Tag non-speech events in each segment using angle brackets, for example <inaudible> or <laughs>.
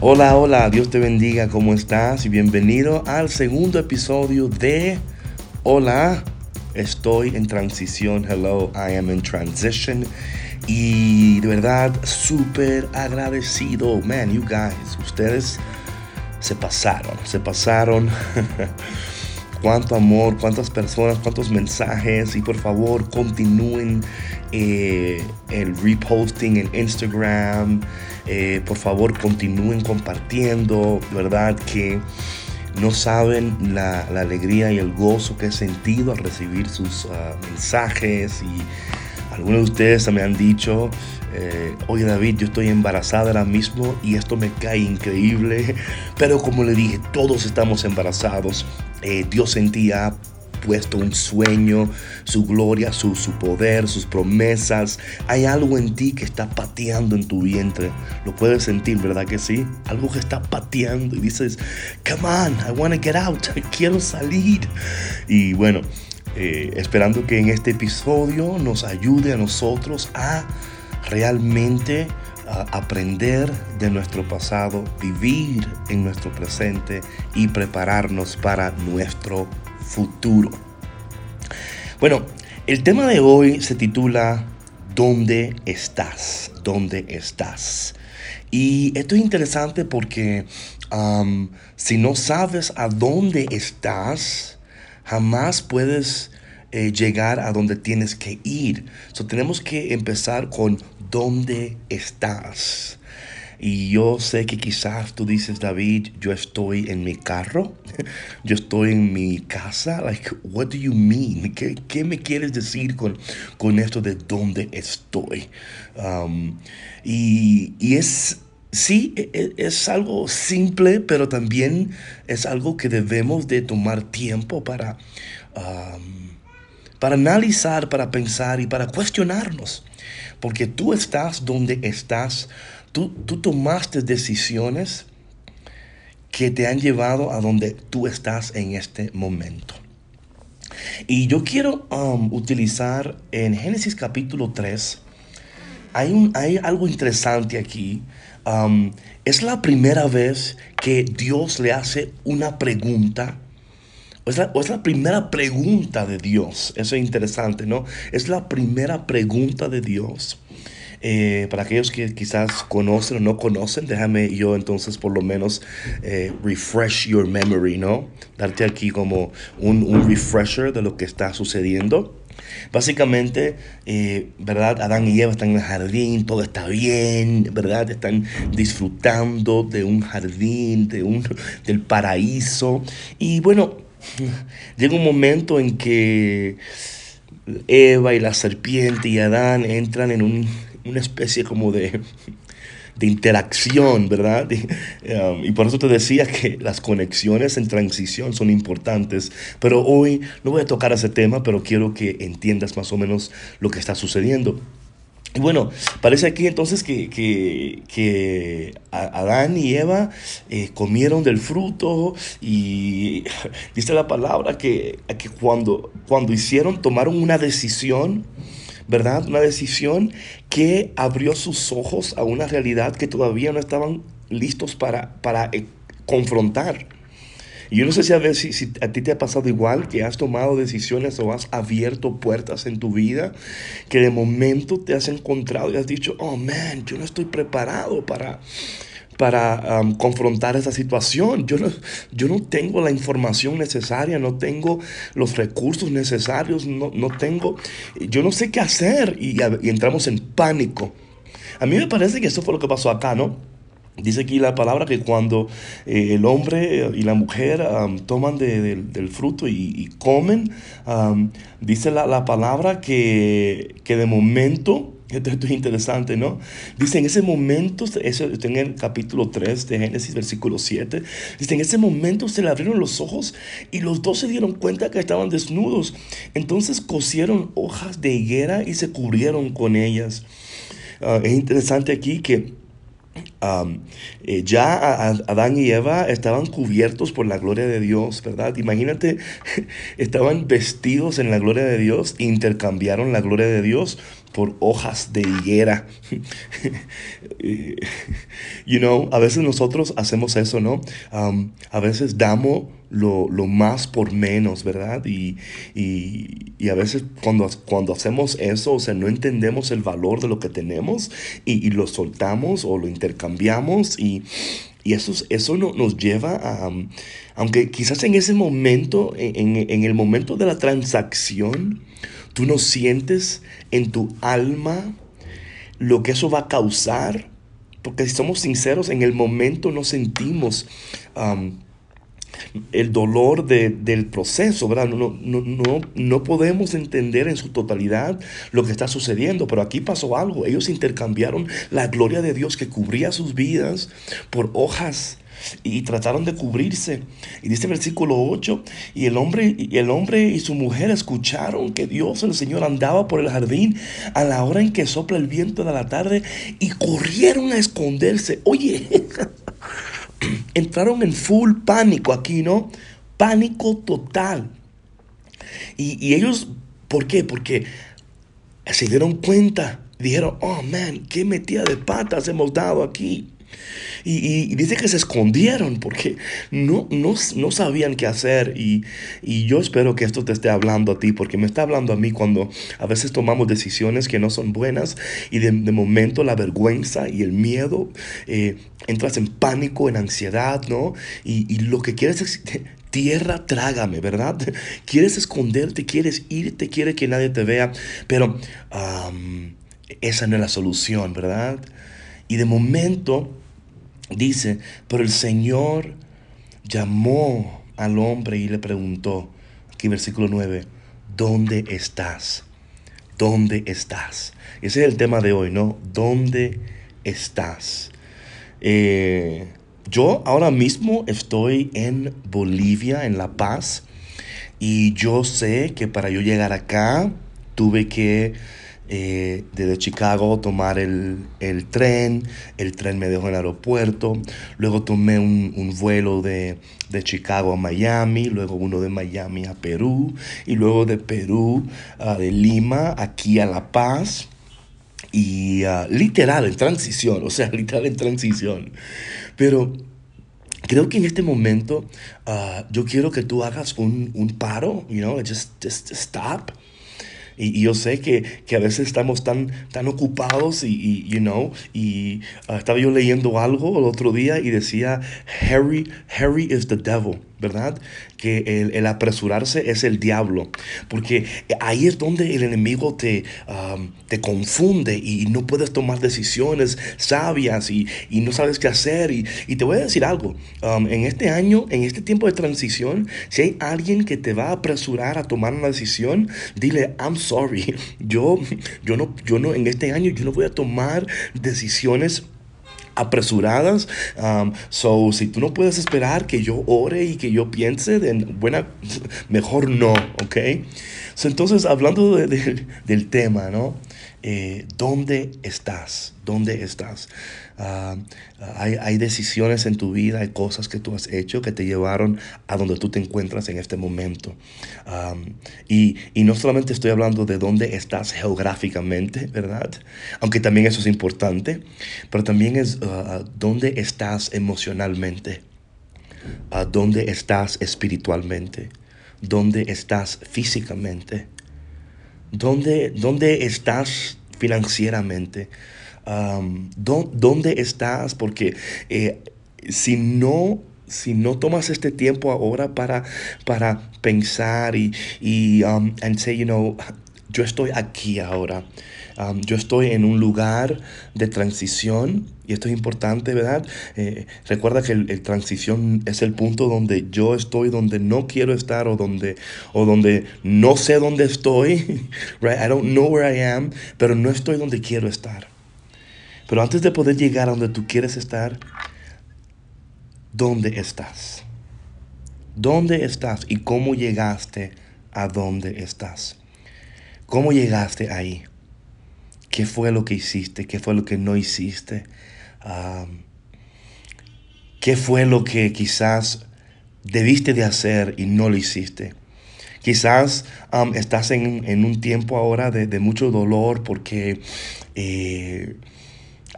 Hola, hola, Dios te bendiga, ¿cómo estás? Y bienvenido al segundo episodio de Hola, estoy en transición, hello, I am in transition. Y de verdad, súper agradecido, man, you guys, ustedes se pasaron, se pasaron. <laughs> cuánto amor, cuántas personas, cuántos mensajes y por favor continúen eh, el reposting en Instagram, eh, por favor continúen compartiendo, ¿verdad? Que no saben la, alegría y el gozo que he sentido al recibir sus ah, mensajes y algunos de ustedes me han dicho, eh, oye David, yo estoy embarazada ahora mismo y esto me cae increíble, <laughs> pero como le dije, todos estamos embarazados eh, Dios en ti ha puesto un sueño, su gloria, su, su, poder, sus promesas. Hay algo en ti que está pateando en tu vientre. Lo puedes sentir, ¿verdad que sí? Algo que está pateando y dices, come on, I want to get out, <laughs> quiero salir. Y bueno, eh, esperando que en este episodio nos ayude a nosotros a realmente aprender de nuestro pasado, vivir en nuestro presente y prepararnos para nuestro futuro. Bueno, el tema de hoy se titula ¿Dónde estás? ¿Dónde estás? Y esto es interesante porque si no sabes a dónde estás, jamás puedes eh, llegar a donde tienes que ir. So, tenemos que empezar con ¿dónde estás? Y yo sé que quizás tú dices, David, yo estoy en mi carro, <laughs> yo estoy en mi casa. Like, what do you mean? ¿Qué, qué me quieres decir con, con esto de dónde estoy? Um, y, y, es, sí, e, e, es, algo simple, pero también es algo que debemos de tomar tiempo para, um, para analizar, para pensar y para cuestionarnos. Porque tú estás donde estás. Tú, tú tomaste decisiones que te han llevado a donde tú estás en este momento. Y yo quiero um, utilizar en Génesis capítulo 3, hay, un, hay algo interesante aquí. Um, es la primera vez que Dios le hace una pregunta o es, la, primera pregunta de Dios. Eso es interesante, ¿no? Es la primera pregunta de Dios. Eh, para aquellos que quizás conocen o no conocen, déjame yo entonces por lo menos eh, refresh your memory, ¿no? Darte aquí como un, refresher de lo que está sucediendo. Básicamente, eh, ¿verdad? Adán y Eva están en el jardín, todo está bien, ¿verdad? Están disfrutando de un jardín, de un, del paraíso. Y bueno, <laughs> Llega un momento en que Eva y la serpiente y Adán entran en una especie como de, de interacción, ¿verdad? <laughs> Um, y por eso te decía que las conexiones en transición son importantes. Pero hoy no voy a tocar ese tema, pero quiero que entiendas más o menos lo que está sucediendo. Y bueno, parece aquí entonces que, que, Adán y Eva eh, comieron del fruto y <laughs> dice la palabra que, que cuando, cuando hicieron, tomaron una decisión, ¿verdad? Una decisión que abrió sus ojos a una realidad que todavía no estaban listos para, para eh, confrontar. Y yo no sé si a, si, si a ti te ha pasado igual, que has tomado decisiones o has abierto puertas en tu vida, que de momento te has encontrado y has dicho, oh man, yo no estoy preparado para para confrontar esa situación. Yo no, yo no tengo la información necesaria, no tengo los recursos necesarios, no, no tengo, yo no sé qué hacer y, entramos en pánico. A mí me parece que eso fue lo que pasó acá, ¿no? Dice aquí la palabra que cuando eh, el hombre y la mujer toman del fruto y, comen, dice la, palabra que, de momento, esto, es interesante, ¿no? Dice en ese momento, eso está en el capítulo 3 de Génesis, versículo 7, dice en ese momento se le abrieron los ojos y los dos se dieron cuenta que estaban desnudos. Entonces cosieron hojas de higuera y se cubrieron con ellas. Ah, es interesante aquí que eh, ya Adán y Eva estaban cubiertos por la gloria de Dios, ¿verdad? Imagínate, <laughs> estaban vestidos en la gloria de Dios, intercambiaron la gloria de Dios por hojas de higuera. <laughs> you know, a veces nosotros hacemos eso, ¿no? Um, a veces damos lo, más por menos, ¿verdad? Y, a veces cuando, cuando hacemos eso, o sea, no entendemos el valor de lo que tenemos y, lo soltamos o lo intercambiamos y, eso, eso nos lleva a, aunque quizás en ese momento, en, en el momento de la transacción, tú no sientes en tu alma lo que eso va a causar, porque si somos sinceros, en el momento no sentimos el dolor del proceso, ¿verdad? No, no, no, no podemos entender en su totalidad lo que está sucediendo, pero aquí pasó algo. Ellos intercambiaron la gloria de Dios que cubría sus vidas por hojas y trataron de cubrirse. Y dice el versículo 8, y el hombre y el hombre y su mujer escucharon que Dios el Señor andaba por el jardín a la hora en que sopla el viento de la tarde y corrieron a esconderse. Oye, <laughs> entraron en full pánico aquí, ¿no? Pánico total. Y, y ellos, ¿por qué? Porque se dieron cuenta, dijeron, oh man, qué metida de patas hemos dado aquí. Y, dice que se escondieron porque no, no, sabían qué hacer. Y, yo espero que esto te esté hablando a ti, porque me está hablando a mí cuando a veces tomamos decisiones que no son buenas y de, momento la vergüenza y el miedo, eh, entras en pánico, en ansiedad, ¿no? Y, lo que quieres es <laughs> tierra, trágame, ¿verdad? <laughs> Quieres esconderte, quieres irte, quieres que nadie te vea, pero esa no es la solución, ¿verdad? Y de momento Dice, pero el Señor llamó al hombre y le preguntó, aquí versículo 9, ¿dónde estás? ¿Dónde estás? Ese es el tema de hoy, ¿no? ¿Dónde estás? Eh, yo ahora mismo estoy en Bolivia, en La Paz, y yo sé que para yo llegar acá tuve que eh, desde Chicago tomar el, tren, el tren me dejó en el aeropuerto, luego tomé un, vuelo de, Chicago a Miami, luego uno de Miami a Perú, y luego de Perú, a de Lima, aquí a La Paz, y ah, literal en transición, o sea, <laughs> literal en transición. Pero creo que en este momento ah, yo quiero que tú hagas un, un paro, you know, just, just stop y, yo sé que, que, a veces estamos tan, tan ocupados y, you know, y ah, estaba yo leyendo algo el otro día y decía, Harry, Harry is the devil. ¿Verdad? Que el, apresurarse es el diablo, porque ahí es donde el enemigo te, te confunde y no puedes tomar decisiones sabias y, no sabes qué hacer. Y, te voy a decir algo, en este año, en este tiempo de transición, si hay alguien que te va a apresurar a tomar una decisión, dile, I'm sorry, <laughs> yo, yo, no, yo no, en este año yo no voy a tomar decisiones apresuradas. Um, so, si tú no puedes esperar que yo ore y que yo piense, de buena, mejor no, ¿ok? entonces, hablando del tema, ¿no? Eh, ¿Dónde estás? ¿Dónde estás? Ah, hay, hay, decisiones en tu vida, hay cosas que tú has hecho que te llevaron a donde tú te encuentras en este momento. y, y, no solamente estoy hablando de dónde estás geográficamente, ¿verdad? Aunque también eso es importante, pero también es uh, dónde estás emocionalmente, uh, dónde estás espiritualmente, dónde estás físicamente, dónde, dónde estás financieramente dónde estás, porque eh, si no si no tomas este tiempo ahora para, para pensar y, y um, and say, you know, yo estoy aquí ahora. Yo estoy en un lugar de transición y esto es importante, ¿verdad? Eh, recuerda que el, transición es el punto donde yo estoy, donde no quiero estar o donde, o donde no sé dónde estoy. <laughs> Right? I don't know where I am, pero no estoy donde quiero estar. Pero antes de poder llegar a donde tú quieres estar, ¿dónde estás? ¿Dónde estás y cómo llegaste a donde estás? ¿Cómo llegaste ahí? ¿Qué fue lo que hiciste? ¿Qué fue lo que no hiciste? ¿Qué fue lo que quizás debiste de hacer y no lo hiciste? Quizás estás en, un tiempo ahora de, mucho dolor porque eh,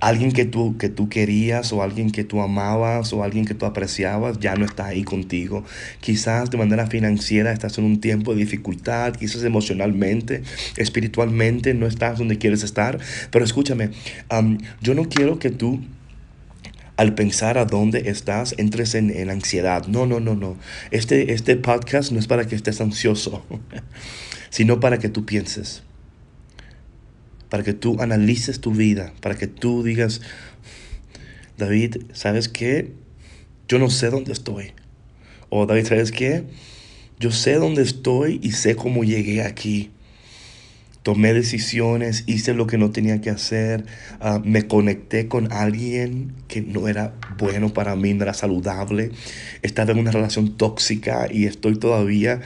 alguien que tú, que tú querías o alguien que tú amabas o alguien que tú apreciabas ya no está ahí contigo. Quizás de manera financiera estás en un tiempo de dificultad, quizás emocionalmente, espiritualmente no estás donde quieres estar. Pero escúchame, yo no quiero que tú al pensar a dónde estás, entres en, ansiedad. No, no, no, no. Este, este podcast no es para que estés ansioso, <laughs> sino para que tú pienses, para que tú analices tu vida, para que tú digas, David, ¿sabes qué? Yo no sé dónde estoy. O David, ¿sabes qué? Yo sé dónde estoy y sé cómo llegué aquí tomé decisiones, hice lo que no tenía que hacer, ah, me conecté con alguien que no era bueno para mí, no era saludable, estaba en una relación tóxica y estoy todavía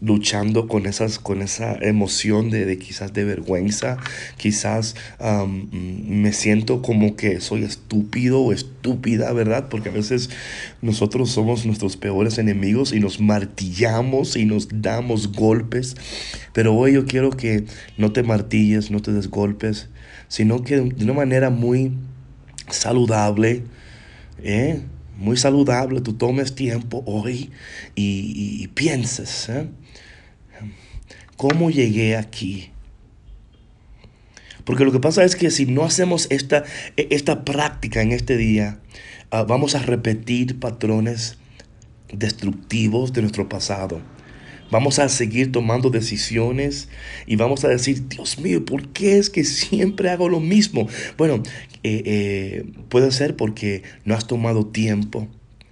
luchando con, esas, con esa emoción de, quizás de vergüenza, quizás me siento como que soy estúpido o estúpida, ¿verdad? Porque a veces nosotros somos nuestros peores enemigos y nos martillamos y nos damos golpes, pero hoy yo quiero que no te martilles, no te desgolpes, sino que de una manera muy saludable, ¿eh? muy saludable, tú tomes tiempo hoy y, pienses, ¿eh? ¿cómo llegué aquí? Porque lo que pasa es que si no hacemos esta, esta práctica en este día, ah, vamos a repetir patrones destructivos de nuestro pasado. Vamos a seguir tomando decisiones y vamos a decir, Dios mío, ¿por qué es que siempre hago lo mismo? Bueno, eh, eh, puede ser porque no has tomado tiempo.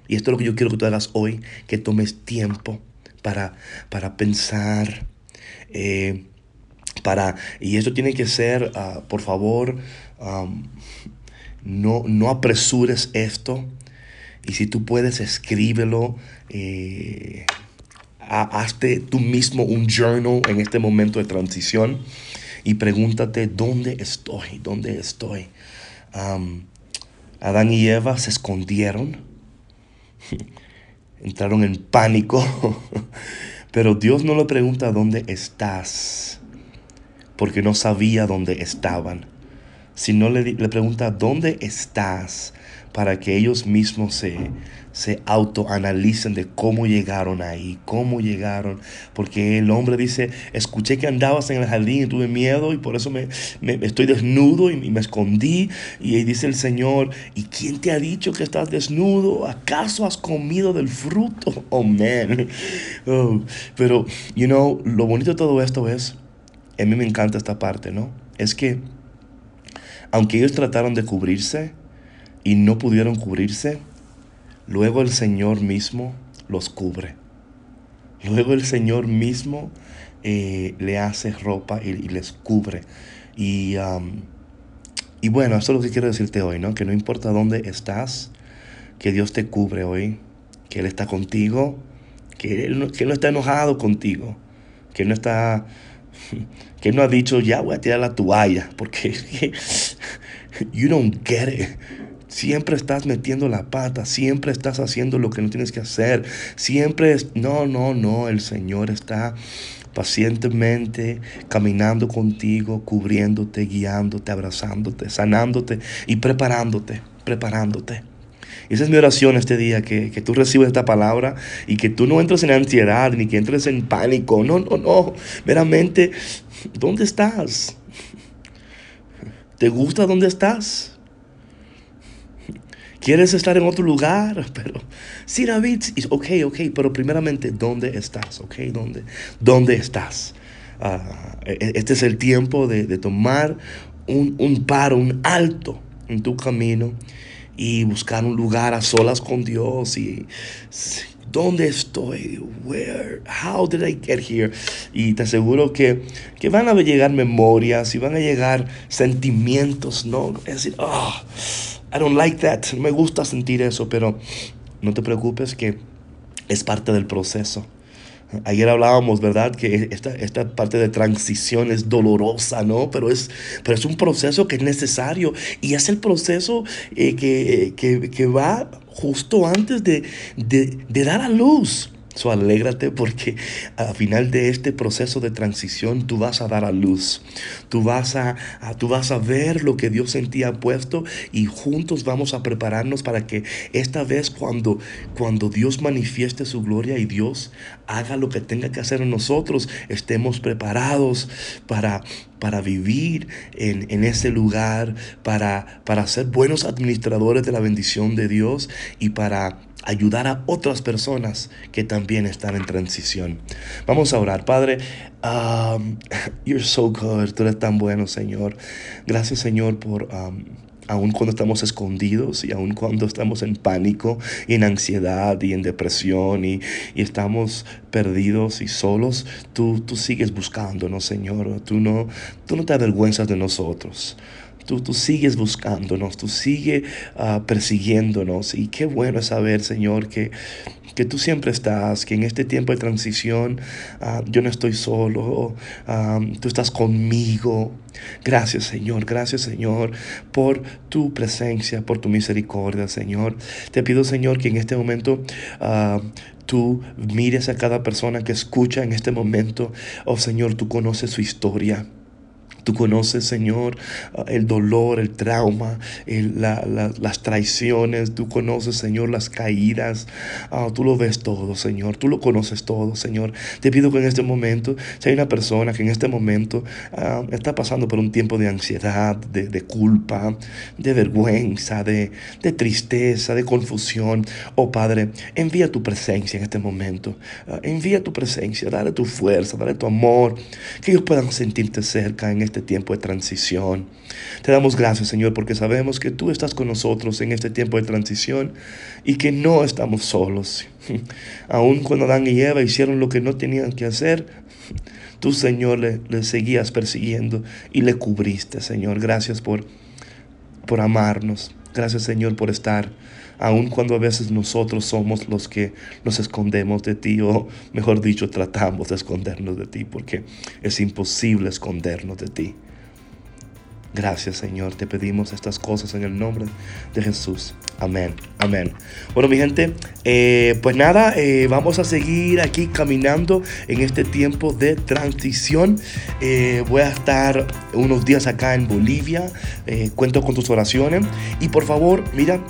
Y esto es lo que yo quiero que tú hagas hoy, que tomes tiempo para, para pensar. Eh, para, y esto tiene que ser, ah, por favor, no, no apresures esto. Y si tú puedes, escríbelo hazte tú mismo un journal en este momento de transición y pregúntate dónde estoy, dónde estoy. Adán y Eva se escondieron, <laughs> entraron en pánico, <laughs> pero Dios no le pregunta dónde estás, porque no sabía dónde estaban, sino le, le pregunta dónde estás para que ellos mismos se, se autoanalicen de cómo llegaron ahí, cómo llegaron, porque el hombre dice, escuché que andabas en el jardín y tuve miedo y por eso me, estoy desnudo y, me escondí. Y ahí dice el Señor, ¿y quién te ha dicho que estás desnudo? ¿Acaso has comido del fruto? <laughs> Oh, man. Pero, you know, lo bonito de todo esto es, a mí me encanta esta parte, ¿no? Es que, aunque ellos trataron de cubrirse y no pudieron cubrirse, Luego el Señor mismo los cubre. Luego el Señor mismo eh, le hace ropa y, les cubre. Y, y, bueno, eso es lo que quiero decirte hoy, ¿no? Que no importa dónde estás, que Dios te cubre hoy, que Él está contigo, que Él no, que no está enojado contigo, que no está, <laughs> que no ha dicho, ya voy a tirar la toalla, porque <laughs> you don't get it. Siempre estás metiendo la pata, siempre estás haciendo lo que no tienes que hacer. Siempre es, no, no, no, el Señor está pacientemente caminando contigo, cubriéndote, guiándote, abrazándote, sanándote y preparándote, preparándote. esa es mi oración este día, que, que, tú recibas esta palabra y que tú no entres en ansiedad ni que entres en pánico. No, no, no. Meramente, ¿dónde estás? ¿Te gusta dónde estás? ¿Quieres estar en otro lugar? <laughs> Pero, sí, David, ok, ok, pero primeramente, ¿dónde estás? Ok, ¿dónde, dónde estás? E, este es el tiempo de, tomar un, un, paro, un alto en tu camino y buscar un lugar a solas con Dios y ¿Dónde estoy? Where? How did I get here? Y te aseguro que, que van a llegar memorias y van a llegar sentimientos, ¿no? Es decir, oh, I don't like that. No me gusta sentir eso, pero no te preocupes que es parte del proceso. Ayer hablábamos, ¿verdad? Que esta, esta parte de transición es dolorosa, ¿no? Pero es, pero es un proceso que es necesario y es el proceso eh, que, que, que, va justo antes de, de, de, dar a luz. So, alégrate porque al final de este proceso de transición tú vas a dar a luz. Tú vas a, tú vas a ver lo que Dios en ti ha puesto y juntos vamos a prepararnos para que esta vez cuando, cuando Dios manifieste su gloria y Dios haga lo que tenga que hacer en nosotros, estemos preparados para, para vivir en, en ese lugar, para, para ser buenos administradores de la bendición de Dios y para ayudar a otras personas que también están en transición. Vamos a orar. Padre, um, <laughs> you're so good. Tú eres tan bueno, Señor. Gracias, Señor, por... Um, aun cuando estamos escondidos y aun cuando estamos en pánico y en ansiedad y en depresión y, y estamos perdidos y solos, tú, tú sigues buscándonos, Señor. Tú no, tú no te avergüenzas de nosotros. Tú, tú sigues buscándonos, tú sigues uh, persiguiéndonos. Y qué bueno es saber, Señor, que, que tú siempre estás, que en este tiempo de transición uh, yo no estoy solo, um, tú estás conmigo. Gracias, Señor, gracias, Señor, por tu presencia, por tu misericordia, Señor. Te pido, Señor, que en este momento... Tú mires a cada persona que escucha en este momento. Oh Señor, tú conoces su historia. Tú conoces, Señor, ah, el dolor, el trauma, las traiciones. Tú conoces, Señor, las caídas. Ah, tú lo ves todo, Señor. Tú lo conoces todo, Señor. Te pido que en este momento, si hay una persona que en este momento ah, está pasando por un tiempo de ansiedad, de, culpa, de vergüenza, de, tristeza, de confusión, oh Padre, envía tu presencia en este momento. envía tu presencia, dale tu fuerza, dale tu amor, que ellos puedan sentirte cerca en este este tiempo de transición. Te damos gracias, Señor, porque sabemos que tú estás con nosotros en este tiempo de transición y que no estamos solos. <laughs> Aun cuando Adán y Eva hicieron lo que no tenían que hacer, tú, Señor, le, seguías persiguiendo y le cubriste, Señor. Gracias por, por amarnos. Gracias, Señor, por estar aun cuando a veces nosotros somos los que nos escondemos de ti, o mejor dicho, tratamos de escondernos de ti, porque es imposible escondernos de ti. Gracias Señor, te pedimos estas cosas en el nombre de Jesús. Amén, amén. Bueno mi gente, eh, pues nada, eh, vamos a seguir aquí caminando en este tiempo de transición. Eh, voy a estar unos días acá en Bolivia, cuento con tus oraciones y por favor, mira,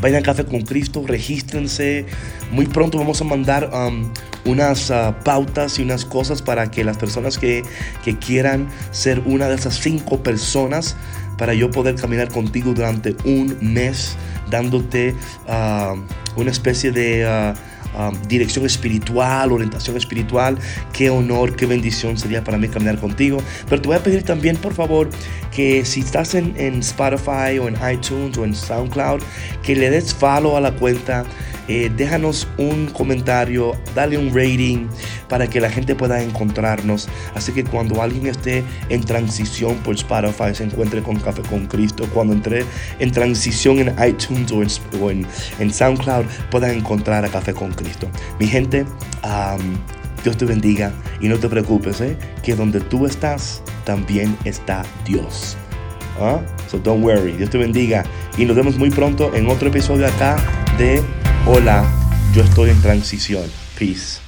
vayan a Café con Cristo, regístrense. Muy pronto vamos a mandar um, unas uh, pautas y unas cosas para que las personas que, quieran ser una de esas cinco personas, para yo poder caminar contigo durante un mes, dándote uh, una especie de... Uh, Um, dirección espiritual, orientación espiritual. Qué honor, qué bendición sería para mí caminar contigo. Pero te voy a pedir también, por favor, que si estás en, en Spotify o en iTunes o en SoundCloud, que le des follow a la cuenta eh, déjanos un comentario, dale un rating para que la gente pueda encontrarnos. Así que cuando alguien esté en transición por Spotify, se encuentre con Café con Cristo. Cuando entre en transición en iTunes o en, SoundCloud, puedan encontrar a Café con Cristo. Mi gente, Dios te bendiga y no te preocupes, ¿eh? que donde tú estás, también está Dios. ¿Ah? So don't worry. Dios te bendiga. Y nos vemos muy pronto en otro episodio acá de Hola, yo estoy en transición. Peace.